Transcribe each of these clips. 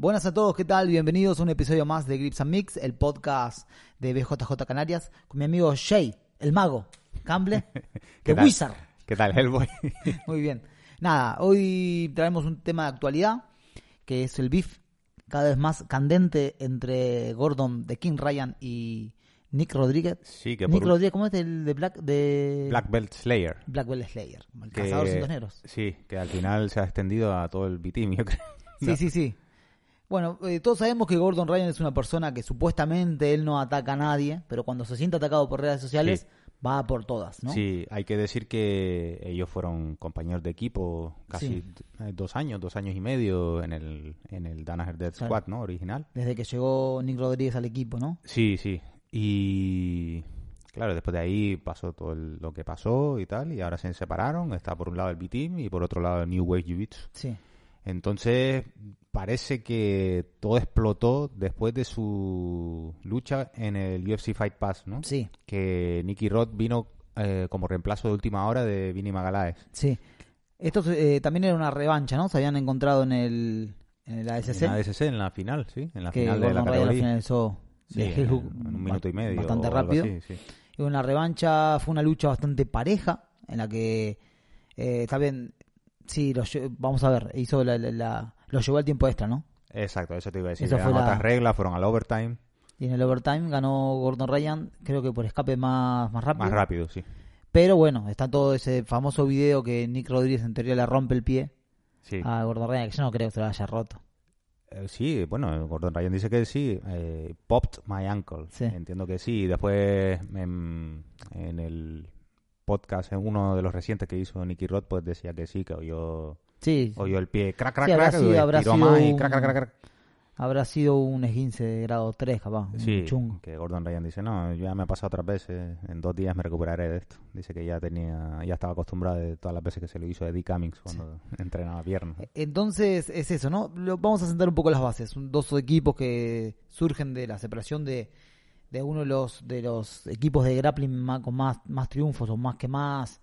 Buenas a todos, ¿qué tal? Bienvenidos a un episodio más de Grips and Mix, el podcast de BJJ Canarias, con mi amigo Shay, el mago, Camble, ¿Qué The tal? Wizard. ¿Qué tal, Hellboy? Muy bien. Nada, hoy traemos un tema de actualidad, que es el beef cada vez más candente entre Gordon de King Ryan y Nick Rodríguez. Sí, que Nick por- Rodríguez, ¿cómo es el de Black? De Black Belt Slayer. Black Belt Slayer, el que- cazador de negros. Sí, que al final se ha extendido a todo el B-Team, yo creo. Sí, No. sí, sí. Bueno, eh, todos sabemos que Gordon Ryan es una persona que supuestamente él no ataca a nadie, pero cuando se siente atacado por redes sociales, Sí. va por todas, ¿no? Sí, hay que decir que ellos fueron compañeros de equipo casi Sí. eh, dos años, dos años y medio en el, en el Danaher Death Claro. Squad, ¿no? Original. Desde que llegó Nick Rodríguez al equipo, ¿no? Sí, sí. Y claro, después de ahí pasó todo el- lo que pasó y tal, y ahora se separaron. Está por un lado el B-Team y por otro lado el New Wave Jiu-Jitsu. Sí. Entonces, parece que todo explotó después de su lucha en el UFC Fight Pass, ¿no? Sí, Que Nicky Rod vino eh, como reemplazo de última hora de Vinny Magalaes. sí. Esto eh, también era una revancha, ¿no? Se habían encontrado en el, en el ASC. En la ADCC, en la final, sí, en la que final de la categoría. finalizó Sí, de en un minuto y medio. bastante rápido. así, sí. Y una revancha fue una lucha bastante pareja, en la que eh, está bien, sí, lo lle- vamos a ver, hizo la, la- la- lo llevó al tiempo extra, ¿no? Exacto, eso te iba a decir. Esa Le fue dan la- otras reglas, fueron al overtime. Y en el overtime ganó Gordon Ryan, creo que por escape más, más rápido. Más rápido, sí. Pero bueno, está todo ese famoso video que Nick Rodríguez en teoría le rompe el pie Sí. a Gordon Ryan, que yo no creo que se lo haya roto. Eh, sí, bueno, Gordon Ryan dice que sí. eh, popped my ankle. Sí. Entiendo que sí. Y después en, en el podcast, en uno de los recientes que hizo Nicky Rod, pues decía que sí, que oyó, Sí, oyó el pie Sí, habrá crack, sido- sido más y crack, crack, crack. habrá sido un esguince de grado 3, capaz, un Sí, chungo. que Gordon Ryan dice, no, ya me ha pasado otras veces, en dos días me recuperaré de esto. Dice que ya tenía, ya estaba acostumbrado de todas las veces que se lo hizo Eddie Cummings cuando entrenaba piernas. Entonces es eso, ¿no? Lo- vamos a sentar un poco las bases. Dos equipos que surgen de la separación de, de uno de los de los equipos de grappling más, con más, más triunfos o más que más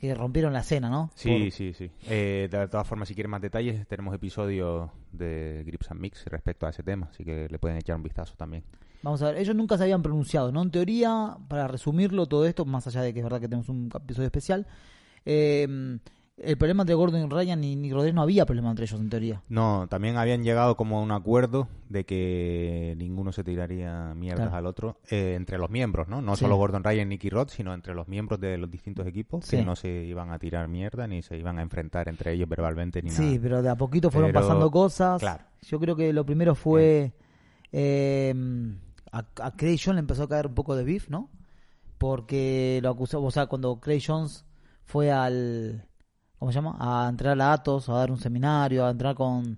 que rompieron la escena, ¿no? Sí, Por- sí, sí. Eh, de todas formas, si quieren más detalles, tenemos episodios de Grips and Mix respecto a ese tema, así que le pueden echar un vistazo también. Vamos a ver, ellos nunca se habían pronunciado, ¿no? En teoría, para resumirlo todo esto, más allá de que es verdad que tenemos un episodio especial, eh, el problema entre Gordon Ryan y Nick Rodríguez no había problema entre ellos, en teoría. No, también habían llegado como a un acuerdo de que ninguno se tiraría mierdas Claro. al otro eh, entre los miembros, ¿no? No Sí. solo Gordon Ryan y Nicky Rod, sino entre los miembros de los distintos equipos Sí. que no se iban a tirar mierda ni se iban a enfrentar entre ellos verbalmente ni Sí, nada. pero de a poquito fueron Pero, pasando cosas. claro. Yo creo que lo primero fue. eh, a, a Craig Jones le empezó a caer un poco de beef, ¿no? Porque lo acusó, o sea, cuando Craig Jones fue al. ¿Cómo se llama? A entrar a Atos, a dar un seminario, a entrar con,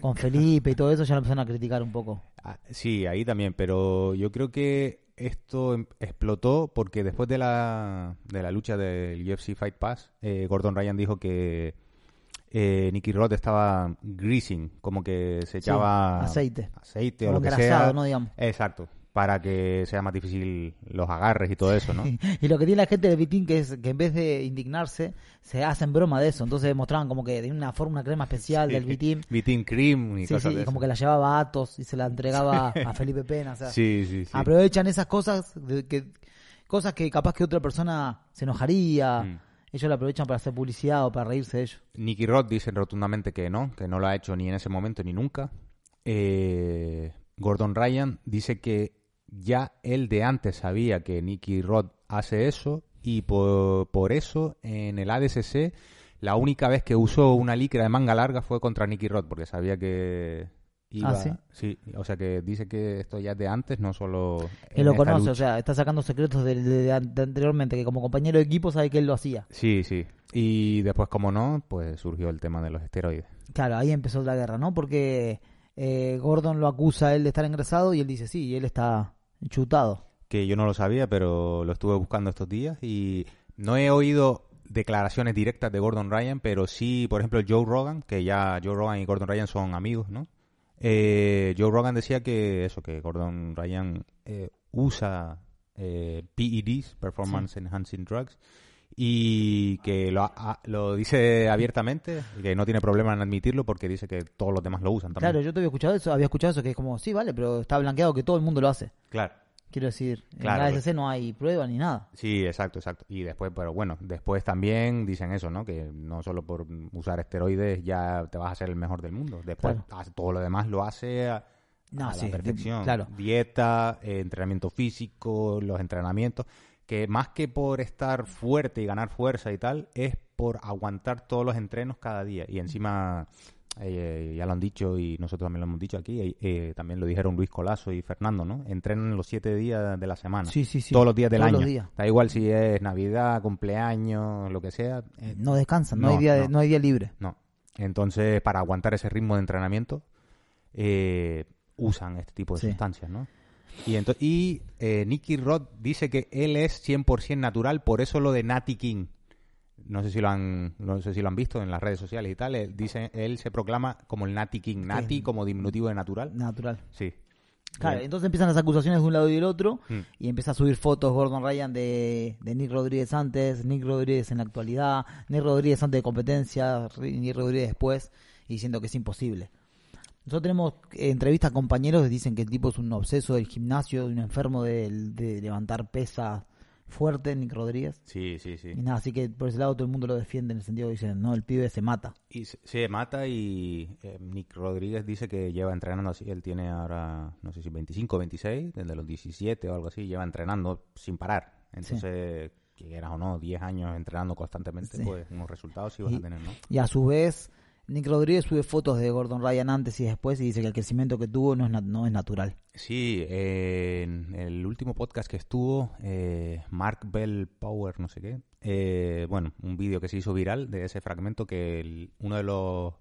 con Felipe y todo eso, ya lo empezaron a criticar un poco. Ah, Sí, ahí también, pero yo creo que esto em- explotó porque después de la, de la lucha del UFC Fight Pass, eh, Gordon Ryan dijo que eh, Nicky Rod estaba greasing, como que se Sí, echaba aceite. aceite o lo que sea. ¿no? Digamos. Exacto, para que sea más difícil los agarres y todo eso, ¿no? Y lo que tiene la gente de Vitín que es que en vez de indignarse, se hacen broma de eso. Entonces mostraban como que de una forma, una crema especial del Vitín. Vitin Cream y Sí, cosas sí, de y como eso. que la llevaba a Atos y se la entregaba a Felipe Pena. O sea, Sí, sí, sí. aprovechan esas cosas, de que, cosas que capaz que otra persona se enojaría. Mm. Ellos la aprovechan para hacer publicidad o para reírse de ellos. Nicky Rod dice rotundamente que no, que no lo ha hecho ni en ese momento ni nunca. Eh, Gordon Ryan dice que ya él de antes sabía que Nicky Rod hace eso y por, por eso en el ADCC la única vez que usó una licra de manga larga fue contra Nicky Rod porque sabía que iba- Ah, ¿sí? sí, o sea que dice que esto ya es de antes, no solo... Que lo conoce, o sea, está sacando secretos de, de- de an- de anteriormente, que como compañero de equipo sabe que él lo hacía. Sí, sí. Y después, como no, pues surgió el tema de los esteroides. Claro, ahí empezó la guerra, ¿no? Porque eh, Gordon lo acusa a él de estar engrasado y él dice sí, y él está chutado. Que yo no lo sabía, pero lo estuve buscando estos días y no he oído declaraciones directas de Gordon Ryan, pero sí, por ejemplo, Joe Rogan, que ya Joe Rogan y Gordon Ryan son amigos, ¿no? Eh, Joe Rogan decía que eso, que Gordon Ryan eh, usa eh, PEDs, Performance Enhancing Drugs, y que lo, ha- lo dice abiertamente, y que no tiene problema en admitirlo porque dice que todos los demás lo usan también. Claro, yo te había escuchado eso, había escuchado eso, que es como, sí, vale, pero está blanqueado que todo el mundo lo hace. Claro. Quiero decir, Claro, en la ASC no hay prueba ni nada. Sí, exacto, exacto. Y después, pero bueno, después también dicen eso, ¿no? Que no solo por usar esteroides ya te vas a ser el mejor del mundo. Después Claro. todo lo demás lo hace a, No, a sí, la perfección. claro. Dieta, eh, entrenamiento físico, los entrenamientos, que más que por estar fuerte y ganar fuerza y tal, es por aguantar todos los entrenos cada día. Y encima, eh, ya lo han dicho y nosotros también lo hemos dicho aquí, eh, eh, también lo dijeron Luis Colazo y Fernando, ¿no? Entrenan los siete días de la semana Sí, sí, sí. todos los días del Todos año. los días. Da igual si es Navidad, cumpleaños, lo que sea. eh, No descansan, no, No, hay día no. no hay día libre. no. Entonces, para aguantar ese ritmo de entrenamiento, eh, usan este tipo de Sí. sustancias, ¿no? Y, y eh, Nicky Rod dice que él es 100% natural, por eso lo de Natty King. No sé si lo han no sé si lo han visto en las redes sociales y tal. Él, dice, él se proclama como el Natty King. Natty como diminutivo de natural. Natural. Sí. Claro, Bien. entonces empiezan las acusaciones de un lado y del otro Mm. y empieza a subir fotos Gordon Ryan de, de Nick Rodríguez antes, Nick Rodríguez en la actualidad, Nick Rodríguez antes de competencia, Nick Rodríguez después, y diciendo que es imposible. Nosotros tenemos eh, entrevistas a compañeros que dicen que el tipo es un obseso del gimnasio, un enfermo de, de levantar pesas fuerte, Nick Rodríguez. Sí, sí, sí. Y nada, así que por ese lado todo el mundo lo defiende en el sentido que dicen, no, el pibe se mata. Y se, se mata y eh, Nick Rodríguez dice que lleva entrenando así. Él tiene ahora, no sé si 25 o 26, desde los 17 o algo así, lleva entrenando sin parar. Entonces, que quieras o no, 10 años entrenando constantemente, Sí. pues unos resultados sí vas Y- a tener, ¿no? Y a su vez, Nick Rodríguez sube fotos de Gordon Ryan antes y después y dice que el crecimiento que tuvo no es, na- no es natural. Sí, eh, en el último podcast que estuvo, eh, Mark Bell Power, no sé qué, eh, bueno, un vídeo que se hizo viral de ese fragmento que el- uno de los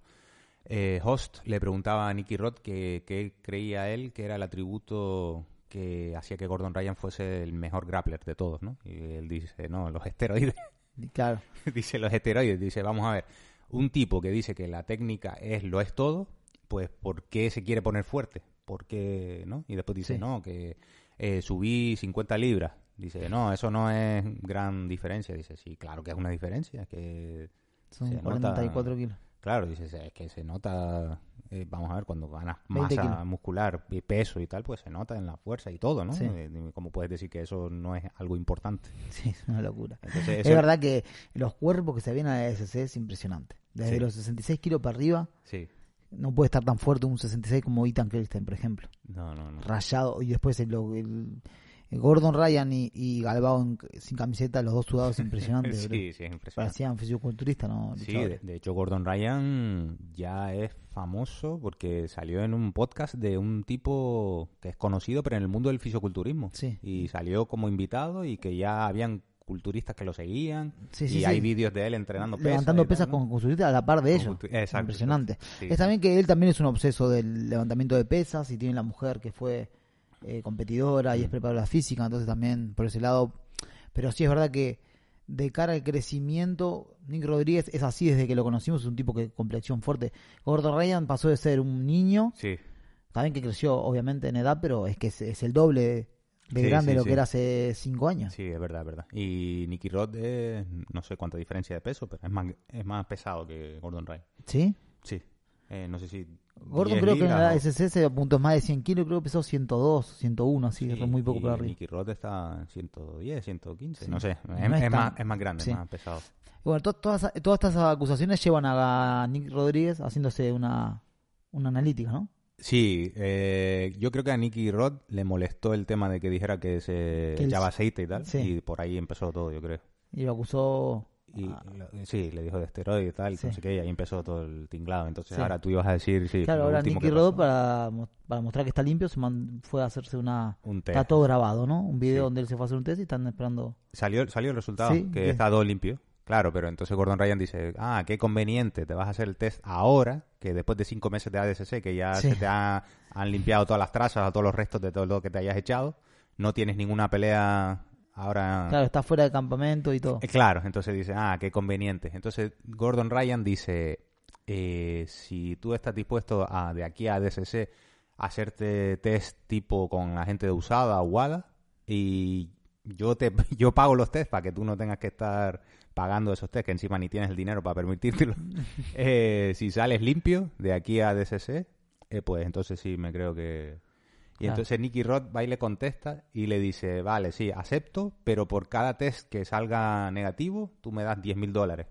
eh, hosts le preguntaba a Nicky Rod que, que creía él que era el atributo que hacía que Gordon Ryan fuese el mejor grappler de todos, ¿no? Y él dice, no, los esteroides. Claro, dice los esteroides, dice, vamos a ver, un tipo que dice que la técnica es lo es todo, pues ¿por qué se quiere poner fuerte? ¿Por qué, no? Y después dice, Sí. no, que eh, subí 50 libras. Dice, no, eso no es gran diferencia. Dice, sí, claro que es una diferencia, que son Se nota- 44 kilos. Claro, dice, es que se nota, eh, vamos a ver, cuando ganas 20 masa muscular y peso y tal, pues se nota en la fuerza y todo, ¿no? Sí. Eh, ¿Cómo puedes decir que eso no es algo importante? Sí, es una locura. Entonces, Es verdad que los cuerpos que se vienen a la SC es impresionante. Desde Sí. los 66 kilos para arriba, Sí. no puede estar tan fuerte un 66 como Ethan Kelstein, por ejemplo. No, no, no. Rayado. Y después el Gordon Ryan y, y Galbao en- sin camiseta, los dos sudados impresionantes. bro. Sí, sí, es impresionante. Parecían fisiculturistas, ¿no? Sí, de, hecho Gordon Ryan ya es famoso porque salió en un podcast de un tipo que es conocido pero en el mundo del fisiculturismo Sí. y salió como invitado y que ya habían culturistas que lo seguían Sí, y sí, hay sí. vídeos de él entrenando pesas levantando y tal, pesas ¿no? con culturistas a la par de ellos. exacto, Impresionante. Sí, Es también que él también es un obseso del levantamiento de pesas y tiene la mujer que fue eh, competidora Mm. y es preparadora física, entonces también por ese lado. Pero sí es verdad que de cara al crecimiento, Nick Rodríguez es así desde que lo conocimos, es un tipo que complexión fuerte. Gordon Ryan pasó de ser un niño, Sí, también que creció obviamente en edad, pero es que es, es el doble de, Sí, grande sí, lo que era hace cinco años. sí, es verdad, es verdad. Y Nicky Rod es, no sé cuánta diferencia de peso, pero es más, es más pesado que Gordon Ryan. ¿Sí? Sí, Eh, no sé si... Gordon 10 creo que en la se apuntó más de 100 kilos, creo que pesó 102, 101, así, Sí, muy poco y por arriba. Nicky Rod está en 110, 115, Sí. no sé. No Es, es es tan- más, es más grande, sí. es más pesado. Y Bueno, to- todas, todas estas acusaciones llevan a Nick Rodríguez haciéndose una, una analítica, ¿no? Sí, eh, yo creo que a Nicky Rod le molestó el tema de que dijera que se Que echaba aceite y tal, sí. y por ahí empezó todo, yo creo. Y lo acusó Y Ah. lo- sí, le dijo de esteroide y tal, y Sí. no sé qué, y ahí empezó todo el tinglado. Entonces Sí. ahora tú ibas a decir, sí, Claro, ahora Nicky pasó. para, para mostrar que está limpio se man- fue a hacerse una... un test. Está todo grabado, ¿no? Un video Sí. donde él se fue a hacer un test y están esperando... Salió, salió el resultado, que está todo limpio. Claro, pero entonces Gordon Ryan dice, ah, qué conveniente, te vas a hacer el test ahora, que después de cinco meses de ADCC, que ya se te ha- han limpiado todas las trazas, todos los restos de todo lo que te hayas echado, no tienes ninguna pelea ahora... Claro, está fuera de campamento y todo. Eh, claro, entonces dice, ah, qué conveniente. Entonces Gordon Ryan dice, eh, si tú estás dispuesto a de aquí a DCC hacerte test tipo con la gente de USADA o WADA y yo te yo pago los test para que tú no tengas que estar pagando esos test que encima ni tienes el dinero para permitírtelo. Eh, si sales limpio de aquí a DCC, eh, pues entonces sí me creo que y entonces Nicky Rod va y le contesta y le dice, vale, sí, acepto, pero por cada test que salga negativo, tú me das 10 mil dólares.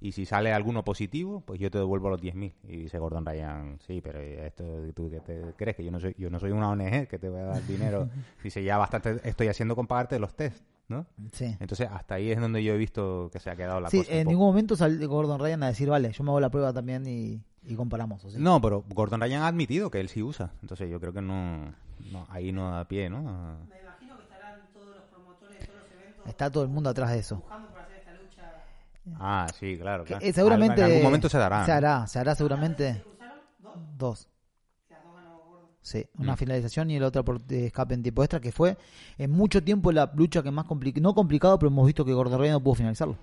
Y si sale alguno positivo, pues yo te devuelvo los 10 mil. Y dice Gordon Ryan, sí, pero esto, ¿tú qué te crees? Que yo no soy yo no soy una ONG que te voy a dar dinero. Dice, ya bastante estoy haciendo con pagarte los test, ¿no? Sí. Entonces, hasta ahí es donde yo he visto que se ha quedado la Sí, cosa. un en poco. ningún momento salió Gordon Ryan a decir, vale, yo me hago la prueba también y, y comparamos. ¿o sí? No, pero Gordon Ryan ha admitido que él sí usa. Entonces yo creo que no, no ahí no da pie, ¿no? A- Está todo el mundo atrás de eso. Ah, sí, claro. Que, claro. eh, seguramente En algún momento se dará. Se ¿no? hará, se hará seguramente. Dos. Sí, una Mm. finalización y el otro por de escape en tiempo extra, que fue en mucho tiempo la lucha que más complicada, no complicado, pero hemos visto que Gordon Ryan no pudo finalizarlo.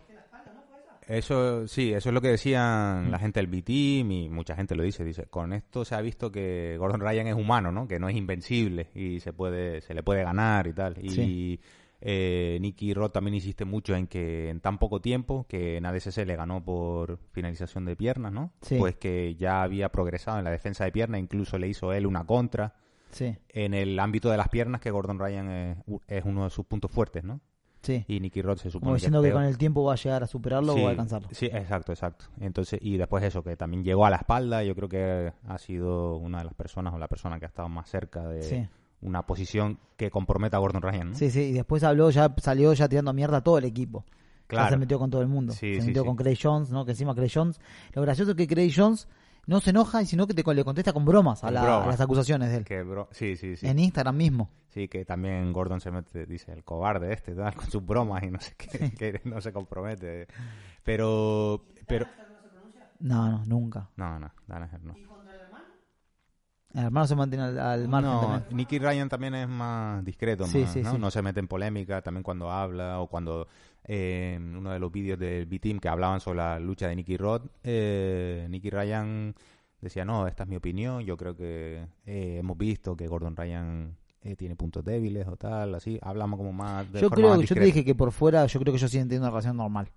Eso, sí, eso es lo que decían la gente del B-Team y mucha gente lo dice. Dice, con esto se ha visto que Gordon Ryan es humano, ¿no? Que no es invencible y se puede, se le puede ganar y tal. Y Sí. eh, Nicky Rod también insiste mucho en que en tan poco tiempo que en ADCC le ganó por finalización de piernas, ¿no? Sí. Pues que ya había progresado en la defensa de piernas, incluso le hizo él una contra. Sí, En el ámbito de las piernas, que Gordon Ryan es, es uno de sus puntos fuertes, ¿no? Sí. Y Nicky Rod se supone Como diciendo que, con el tiempo va a llegar a superarlo Sí, o a alcanzarlo. Sí, exacto, exacto. Entonces, y después eso, que también llegó a la espalda, yo creo que ha sido una de las personas o la persona que ha estado más cerca de Sí. una posición que comprometa a Gordon Ryan, ¿no? Sí, sí, y después habló, ya salió ya tirando mierda a todo el equipo. Ya Claro. se metió con todo el mundo. Sí, se metió con Craig Jones, ¿no? Que encima Craig Jones. Lo gracioso es que Craig Jones no se enoja, sino que te, le contesta con bromas a, la- a las acusaciones de él. Que bro- sí, sí, sí. En Instagram mismo. Sí, que también Gordon se mete, dice, el cobarde este, tal, con sus bromas y no sé qué, que no se compromete. Pero, pero... No, no, nunca. No, no, Danaher no. El hermano se mantiene al, al margen No, también. Nicky Ryan también es más discreto, Sí, más, sí, ¿no? sí. No se mete en polémica también cuando habla o cuando eh, en uno de los vídeos del B-Team que hablaban sobre la lucha de Nicky Rod, eh, Nicky Ryan decía, no, esta es mi opinión, yo creo que eh, hemos visto que Gordon Ryan eh, tiene puntos débiles o tal, así, hablamos como más de Yo forma creo, más yo te dije que por fuera, yo creo que ellos siguen teniendo una relación normal.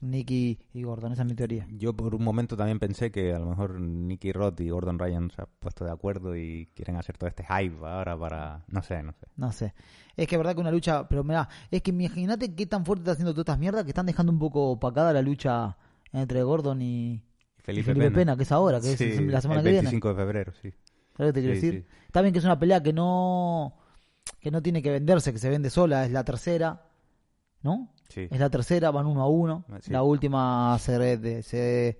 Nicky y Gordon, esa es mi teoría. Yo por un momento también pensé que a lo mejor Nicky Rod y Gordon Ryan se han puesto de acuerdo y quieren hacer todo este hype ahora para... No sé, no sé. No sé. Es que es verdad que una lucha, pero mira, es que imagínate qué tan fuerte está haciendo todas estas mierdas que están dejando un poco opacada la lucha entre Gordon y, Felipe, Felipe Pena. que es ahora, que Sí, es la semana el que viene. 25 de febrero, sí. ¿Sabes qué te quiero Sí, decir? sí. Está bien que es una pelea que no que no tiene que venderse, que se vende sola, es la tercera, ¿no? Sí. Es la tercera, van uno a uno. Sí. La última se, de- se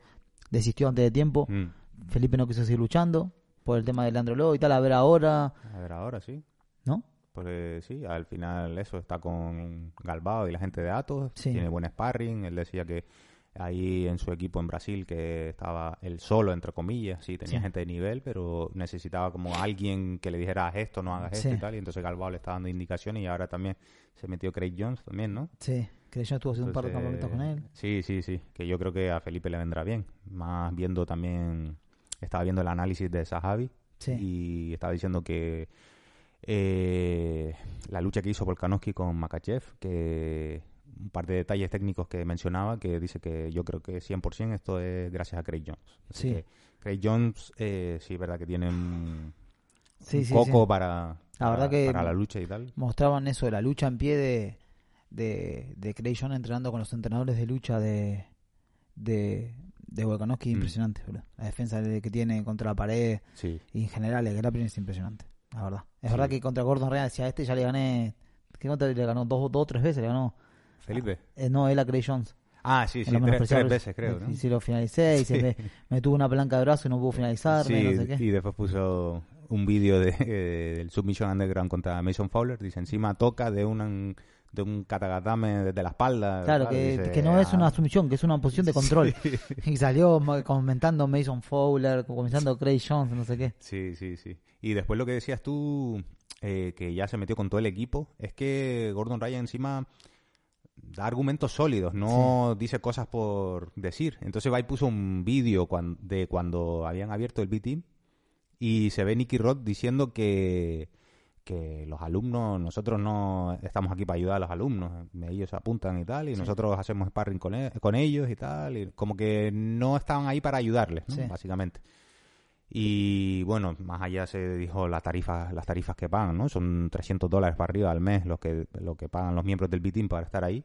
desistió antes de tiempo. Mm. Felipe no quiso seguir luchando por el tema del Leandro Lobo y tal. A ver ahora, A ver, ahora sí. ¿no? Porque sí, al final eso está con Galbao y la gente de Atos. Sí. Tiene buen sparring. Él decía que ahí en su equipo en Brasil, que estaba él solo, entre comillas, sí, tenía Sí. gente de nivel, pero necesitaba como alguien que le dijera haz esto, no hagas esto Sí. y tal. Y entonces Galbao le está dando indicaciones y ahora también se metió Craig Jones también, ¿no? Sí, que yo estuvo haciendo un par de campamentos con él. Sí, sí, sí. Que yo creo que a Felipe le vendrá bien. Más viendo también, estaba viendo el análisis de Sahabi Sí. y estaba diciendo que eh, la lucha que hizo Volkanovski con Makachev, que un par de detalles técnicos que mencionaba, que dice que yo creo que 100% esto es gracias a Craig Jones. Así Sí. que Craig Jones, eh, sí, es verdad que tiene un, Sí, un sí, coco sí. para, La para, verdad que- para la lucha y tal. Mostraban eso, la lucha en pie de, de, de Craig John entrenando con los entrenadores de lucha de, de, de Volkanovski. Mm. Impresionante. La defensa de- que tiene contra la pared Sí. y en general el grappling es impresionante. La verdad. Es verdad que contra Gordon Ryan decía, a este ya le gané. ¿Qué contra le ganó? Dos, dos o tres veces le ganó. Felipe. Eh, no, él a Craig Jones. Ah, sí, sí, tres, tres veces creo, ¿no? Y si lo finalicé y se me, me tuvo una palanca de brazo y no pudo finalizar, Sí, no sé qué. y después puso un vídeo de, eh, del Submission Underground contra Mason Fowler. Dice, encima toca de un, de un katagatame desde la espalda. Claro, que, dice, que no es ah, una sumisión, que es una posición de control. Y salió comentando Mason Fowler, comentando Craig Jones, no sé qué. Sí, sí, sí. Y después lo que decías tú, eh, que ya se metió con todo el equipo, es que Gordon Ryan encima da argumentos sólidos, no dice cosas por decir. Entonces va y puso un vídeo cuan- de cuando habían abierto el B-Team y se ve Nicky Rod diciendo que, que los alumnos, nosotros no estamos aquí para ayudar a los alumnos, ellos se apuntan y tal, y nosotros hacemos sparring con, e- con ellos y tal, y como que no estaban ahí para ayudarles, ¿no? Sí. básicamente. Y bueno, más allá se dijo las tarifas, las tarifas que pagan, ¿no? Son 300 dólares para arriba al mes los que, lo que pagan los miembros del B-Team para estar ahí.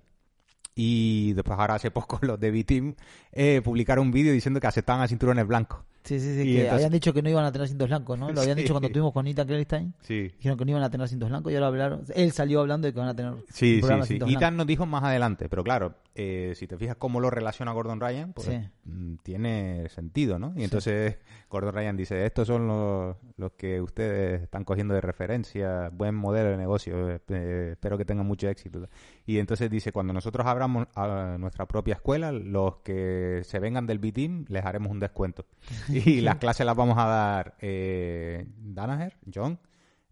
Y después ahora hace poco los de B-Team eh, publicaron un vídeo diciendo que aceptaban a cinturones blancos. Sí, sí, sí, que entonces- habían dicho que no iban a tener cintos blancos, ¿no? Lo habían Sí. dicho cuando estuvimos con Ethan Kellystein. Sí. Dijeron que no iban a tener cintos blancos y ahora hablaron. Él salió hablando de que van a tener Sí, sí, sí. Ethan nos dijo más adelante, pero claro, eh, si te fijas cómo lo relaciona Gordon Ryan, pues Sí. mm, tiene sentido, ¿no? Y entonces Gordon Ryan dice, estos son los, los que ustedes están cogiendo de referencia, buen modelo de negocio, eh, eh, espero que tengan mucho éxito. Y entonces dice, cuando nosotros abramos a nuestra propia escuela, los que se vengan del B-Team les haremos un descuento. Y las clases las vamos a dar eh, Danaher, John,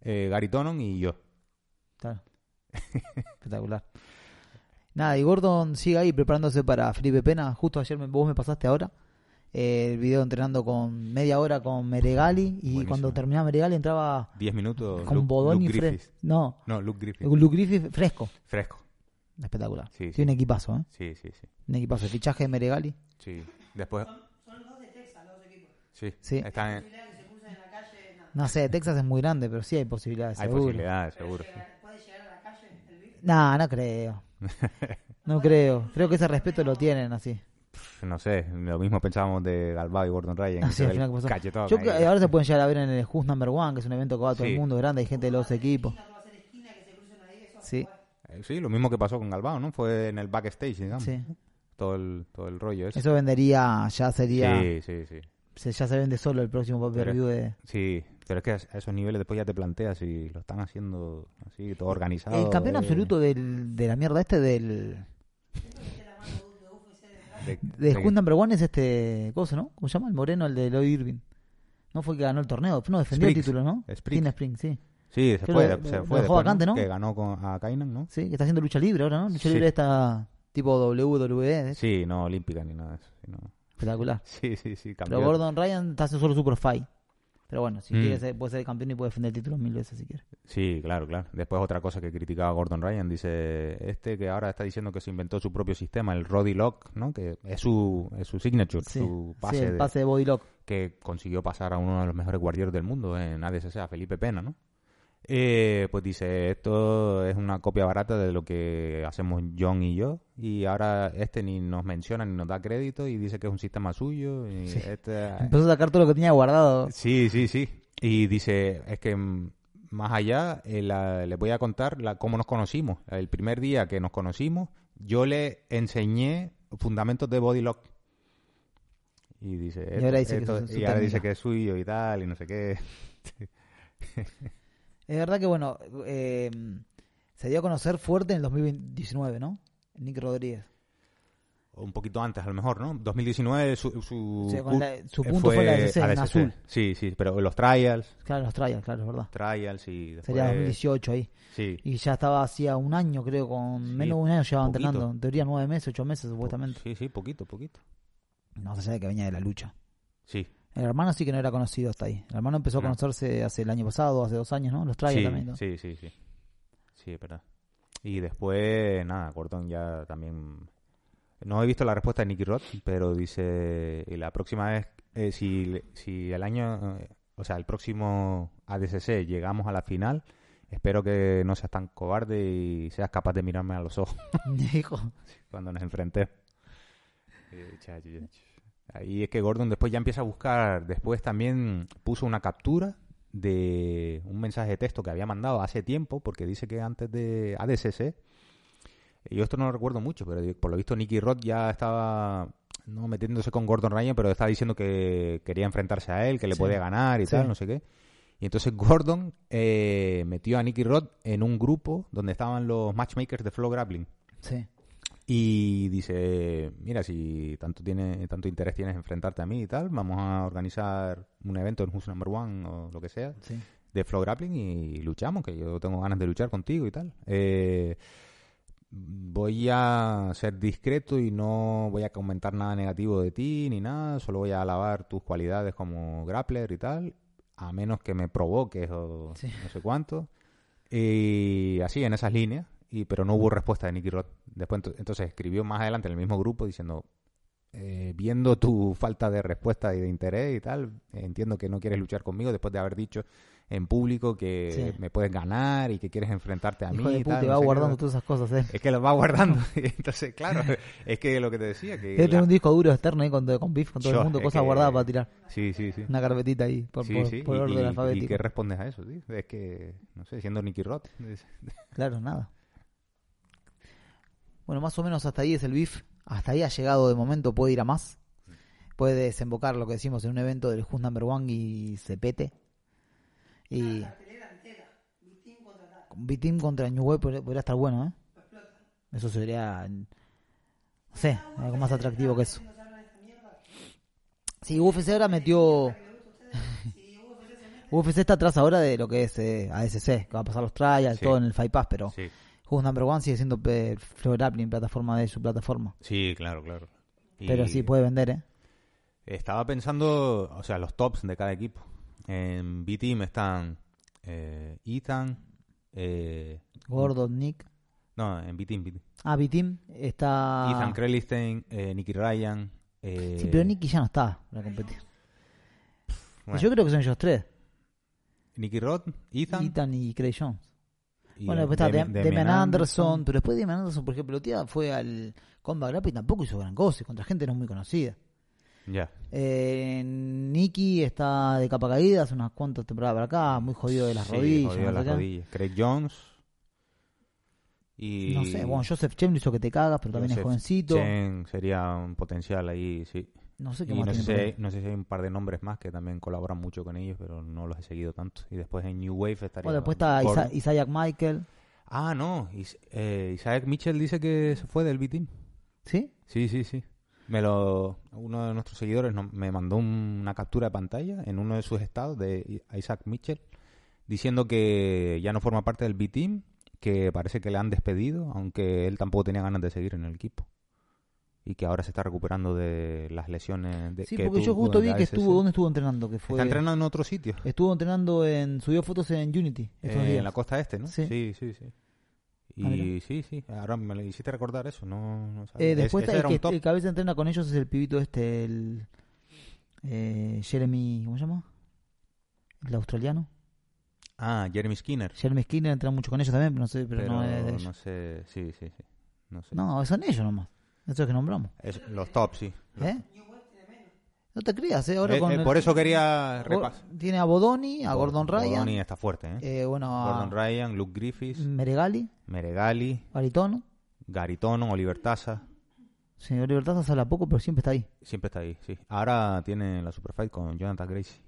eh, Gary Tonon y yo. Claro. Espectacular. Nada, y Gordon sigue ahí preparándose para Felipe Pena. Justo ayer me- vos me pasaste ahora eh, el video entrenando con media hora con Meregali. Y Buenísimo. cuando terminaba Meregali entraba 10 minutos. con Luke- Bodoni Luke. Griffith. No, No, Luke Griffith. Luke Griffith fresco. Fresco. Espectacular. Sí, sí. Tiene un equipazo, ¿eh? Sí, sí, sí. Un equipazo. El fichaje de Meregali. sí. Después. Sí, Sí. Están en... No sé, Texas es muy grande, pero sí hay posibilidades. Hay seguro. posibilidades, seguro. sí. No, no creo. No creo. Creo que ese respeto lo tienen así. Pff, No sé, lo mismo pensábamos de Galbao y Gordon Ryan. Ah, que sí, al final que pasó. cachetón Yo ahí. creo que ahora se pueden llegar a ver en el Who's Number One, que es un evento que va a todo el mundo grande, hay gente de los equipos. Sí, Eh, Sí, lo mismo que pasó con Galbao, ¿no? Fue en el backstage, digamos. sí. Todo, el, todo el rollo ese. Eso vendería, ya sería, Sí, sí, sí. Se- ya se vende solo el próximo pay per view de... Sí, pero es que a esos niveles después ya te planteas si lo están haciendo así, todo organizado. El campeón eh, absoluto del, de la mierda este del... de- De de- Number One es este, ¿cómo se llama? ¿Cómo se llama? El moreno, el de Lloyd Irving. No fue el que ganó el torneo, no, defendió el título, ¿no? Tina Spring, sí. Sí, se Que fue, lo- se lo- fue lo después, vacante, ¿no? Que ganó con, a Kainan, ¿no? Sí, que está haciendo lucha libre ahora, ¿no? Lucha Sí. libre está tipo WWE, ¿eh? Sí, no olímpica ni nada de eso. sino- espectacular. Sí, sí, sí, Pero cambió. Gordon Ryan está haciendo solo Super Fight. Pero bueno, si Mm. quiere ser- puede ser campeón y puede defender el título mil veces si quiere. Sí, claro, claro. Después otra cosa que criticaba Gordon Ryan, dice este que ahora está diciendo que se inventó su propio sistema, el Roddy Lock, ¿no? Que es su, es su signature, Sí, su sí, pase, el de- pase de Body Lock. que consiguió pasar a uno de los mejores guardianes del mundo en ADCC, a Felipe Pena, ¿no? Eh, pues dice, esto es una copia barata de lo que hacemos John y yo, y ahora este ni nos menciona ni nos da crédito y dice que es un sistema suyo. Y Sí. este, Empezó a sacar todo lo que tenía guardado. Sí, sí, sí. Y dice, es que más allá, eh, la- le voy a contar la, cómo nos conocimos. El primer día que nos conocimos, yo le enseñé fundamentos de body lock. Y dice, Y ahora dice que esto- es su y ahora dice que es suyo y tal, y no sé qué. Es verdad que, bueno, eh, se dio a conocer fuerte en el 2019, ¿no? Nick Rodríguez. O un poquito antes, a lo mejor, ¿no? 2019, su, su, O sea, con cut, la- su eh, punto fue, la ADCC, en azul. Sí, sí, pero los trials, Claro, los trials, claro, es verdad. trials y después... Sería 2018 ahí. Sí, Y ya estaba hacía un año, creo, con Sí, menos de un año llevaba poquito. entrenando. En teoría nueve meses, ocho meses supuestamente. sí, sí, poquito, poquito. No se sabe que venía de la lucha. Sí, El hermano sí que no era conocido hasta ahí. El hermano empezó a No. conocerse hace el año pasado, hace dos años, ¿no? Los trials sí, también. ¿no? Sí, sí, sí. Sí, es verdad. Y después, nada, Gordon ya también... No he visto la respuesta de Nicky Roth, pero dice, la próxima vez, eh, si, si el año, eh, o sea, el próximo ADCC llegamos a la final, espero que no seas tan cobarde y seas capaz de mirarme a los ojos Dijo. cuando nos enfrentemos. Ahí es que Gordon después ya empieza a buscar, después también puso una captura de un mensaje de texto que había mandado hace tiempo, porque dice que antes de ADCC Yo esto no lo recuerdo mucho, pero por lo visto Nicky Rod ya estaba no metiéndose con Gordon Ryan, pero estaba diciendo que quería enfrentarse a él, que le Sí. podía ganar y Sí. tal, no sé qué. Y entonces Gordon eh, metió a Nicky Rod en un grupo donde estaban los matchmakers de Flow Grappling. Sí. Y dice, mira, si tanto tiene tanto interés tienes en enfrentarte a mí y tal, vamos a organizar un evento en Who's Number One o lo que sea Sí. de Flow Grappling y luchamos, que yo tengo ganas de luchar contigo y tal. Eh, voy a ser discreto y no voy a comentar nada negativo de ti ni nada, solo voy a alabar tus cualidades como grappler y tal, a menos que me provoques o Sí. no sé cuánto. Y así, en esas líneas, y pero no hubo respuesta de Nicky Rod. Después, ento- entonces escribió más adelante en el mismo grupo diciendo, eh, viendo tu falta de respuesta y de interés y tal, entiendo que no quieres luchar conmigo después de haber dicho en público que Sí. me puedes ganar y que quieres enfrentarte a Hijo mí. de y puta, tal, te no va qué. guardando todas esas cosas, eh. Es que los va guardando. Entonces, claro, es que lo que te decía, que... Debe tener la- un disco duro externo ahí con, con con todo Yo, el mundo, cosas que- guardadas para tirar. Sí, sí, sí. Una carpetita ahí, por, sí, por, sí. por y, orden y- alfabético. ¿Y qué respondes a eso, tío? Es que, no sé, siendo Nicky Roth. es- Claro, nada. Bueno, más o menos hasta ahí es el BIF. Hasta ahí ha llegado de momento, puede ir a más. Puede desembocar lo que decimos en un evento del Just Number One y se pete. Y. B-Team contra New Wave podría, podría estar bueno, ¿eh? Eso sería. No sé, algo más atractivo que eso. Sí, UFC ahora metió. UFC está atrás ahora de lo que es eh, ASC, que va a pasar los trials, Sí. todo en el Fight Pass, pero Sí. Just Number One sigue siendo eh, Flow Grappling, plataforma de su plataforma. sí, claro, claro. Y Pero sí puede vender, ¿eh? Estaba pensando, o sea, los tops de cada equipo. En B-Team están eh, Ethan. Eh, Gordon, Nick. no, en B-Team. Ah, B-Team está. Ethan Krelistein, eh, Nicky Ryan. eh, Sí, pero Nicky ya no está para competir. bueno, Yo creo que son ellos tres: Nicky Roth, Ethan. Ethan y Craig Jones. Bueno, después está Demi- Dem- Demian Anderson, pero después Demian Anderson, por ejemplo, día fue al Combat Rap y tampoco hizo gran cosa, y contra gente no muy conocida. Ya. Eh, Nicky está de capa caída hace unas cuantas temporadas para acá, muy jodido de las Sí, rodillas. jodido no las rodillas. Craig Jones. Y No sé, bueno, Joseph Chen lo hizo que te cagas, pero también es Joseph jovencito. Chen sería un potencial ahí, sí. No sé qué Y más no sé, tiene no sé si hay un par de nombres más que también colaboran mucho con ellos, pero no los he seguido tanto. Y después en New Wave estaría. Bueno, después está. Isa- Isaac Michael. Ah, no. Is- eh, Isaac Mitchell dice que se fue del B-Team. ¿Sí? Sí, sí, sí. Me lo, uno de nuestros seguidores no- me mandó un- una captura de pantalla en uno de sus estados de Isaac Mitchell diciendo que ya no forma parte del B-Team, que parece que le han despedido, aunque él tampoco tenía ganas de seguir en el equipo. Y que ahora se está recuperando de las lesiones de Sí, que porque yo justo vi que estuvo, ¿dónde estuvo entrenando? Que fue, Está entrenando en otro sitio. Estuvo entrenando en, subió fotos en Unity estos Eh, días. en la costa este, ¿no? Sí. sí, sí. sí. Ah. Y sí, sí, ahora me lo hiciste recordar eso, no, no sabía. Eh, después ese está era el que el cabeza entrena con ellos es el pibito este, el eh, Jeremy, ¿cómo se llama? El australiano. Ah, Jeremy Skinner. Jeremy Skinner entrena mucho con ellos también, pero no sé, pero, Pero, no es de ellos. no sé, sí, sí, sí. No sé. No, son ellos nomás. Esos que nombramos. Es- los top, sí. ¿Eh? No te creas, ¿eh? Ahora Eh, con eh, el- por eso quería repasar. Tiene a Bodoni, a Gordon Ryan, Gordon está fuerte, ¿eh? eh, bueno, a Gordon Ryan, Luke Griffiths, Meregali, Meregali, Baritono. Garitono, Oliver Taza. Señor Libertad sale a poco, pero siempre está ahí. Siempre está ahí, sí. Ahora tiene la Superfight con Jonathan Gracie.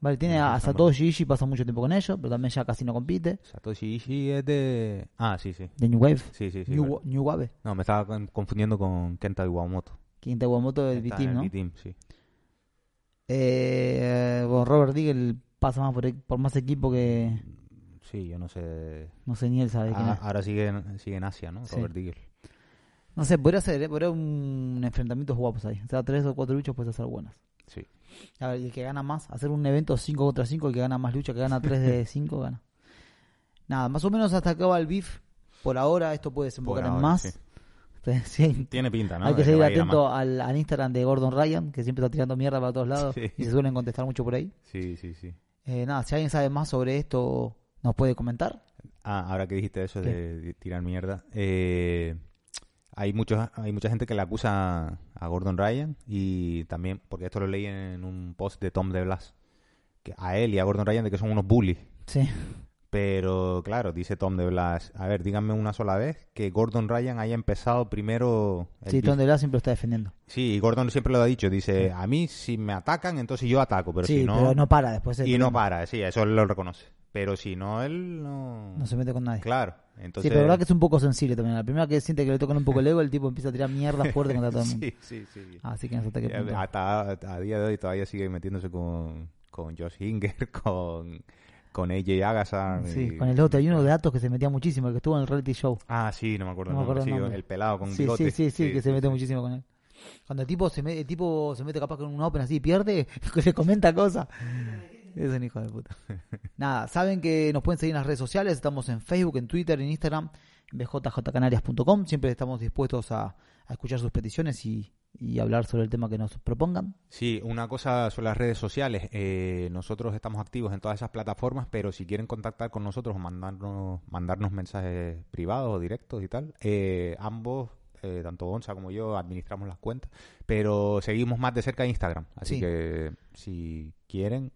Vale, tiene a Satoshi Ishii, pasa mucho tiempo con ellos, pero también ya casi no compite. Satoshi Ishii es de... Ah, sí, sí. De New Wave, Sí, sí, sí. New, Wave. No, me estaba con- confundiendo con Kenta Iwamoto. Quinta Guamoto del B-Team, ¿no? B-Team, sí. Eh, bueno, Robert Diggle pasa más por, por más equipo que Sí, yo no sé... no sé ni él sabe quién Ah, es. ahora sigue en, sigue en Asia, ¿no? Sí. Robert Diggle. No sé, podría ser, ¿eh? podría un enfrentamientos guapos ahí. O sea, tres o cuatro luchas puede ser buenas. Sí. A ver, y el que gana más, hacer un evento 5 contra 5, el que gana más lucha, que gana 3 de 5, gana. Nada, más o menos hasta acá va el beef. Por ahora esto puede desembocar en más. sí. Entonces, sí, Tiene pinta, ¿no? hay que seguir atento al, al Instagram de Gordon Ryan, que siempre está tirando mierda para todos lados Sí. y se suelen contestar mucho por ahí. Sí, sí, sí. Eh, nada, si alguien sabe más sobre esto, nos puede comentar. Ah, ahora que dijiste eso de, de tirar mierda, eh, hay muchos, hay mucha gente que le acusa a Gordon Ryan y también, porque esto lo leí en un post de Tom de Blas, que a él y a Gordon Ryan de que son unos bullies, Sí, Pero claro, dice Tom de Blas, a ver, díganme una sola vez que Gordon Ryan haya empezado primero... el Sí. Tom de Blas siempre lo está defendiendo. Sí, y Gordon siempre lo ha dicho, dice, a mí si me atacan, entonces yo ataco, pero sí, si no... pero no para después. y no para, sí, eso él lo reconoce. Pero si no, él no... No se mete con nadie. Claro, entonces... Sí, pero la verdad que es un poco sensible también. La primera que siente que le tocan un poco el ego, el tipo empieza a tirar mierda fuerte contra todo el mundo. sí, sí, sí. Así que hasta qué punto. Hasta a día de hoy todavía sigue metiéndose con, con Josh Hinger, con, con AJ Agassi. Sí, y- con el otro. Hay uno de datos que se metía muchísimo, el que estuvo en el reality show. Ah, sí, no me acuerdo. No me acuerdo sí, el pelado con Sí, bigote. sí, sí, sí, que se mete muchísimo con él. Cuando el tipo se mete, el tipo se mete capaz con un open así y pierde, que le comenta cosas. Es un hijo de puta. Nada, saben que nos pueden seguir en las redes sociales, estamos en Facebook, en Twitter, en Instagram, bjjcanarias.com. Siempre estamos dispuestos a, a escuchar sus peticiones y, y hablar sobre el tema que nos propongan. Sí, una cosa sobre las redes sociales. eh, nosotros estamos activos en todas esas plataformas, pero si quieren contactar con nosotros o mandarnos, mandarnos mensajes privados o directos y tal, eh, ambos, eh, tanto Gonza como yo, administramos las cuentas, pero seguimos más de cerca Instagram. Así Sí. que si quieren,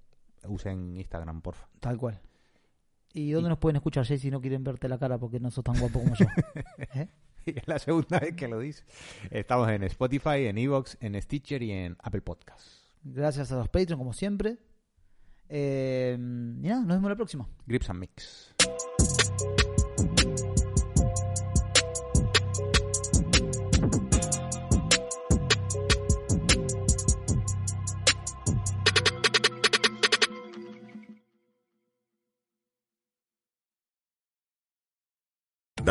usen Instagram, porfa. Tal cual. ¿Y dónde nos pueden escuchar, Jay, si no quieren verte la cara porque no sos tan guapo como yo? Y es la segunda vez que lo dice. Estamos en Spotify, en Evox, en Stitcher y en Apple Podcasts. Gracias a los Patreon, como siempre. Eh, y nada, nos vemos la próxima. Grips and Mix.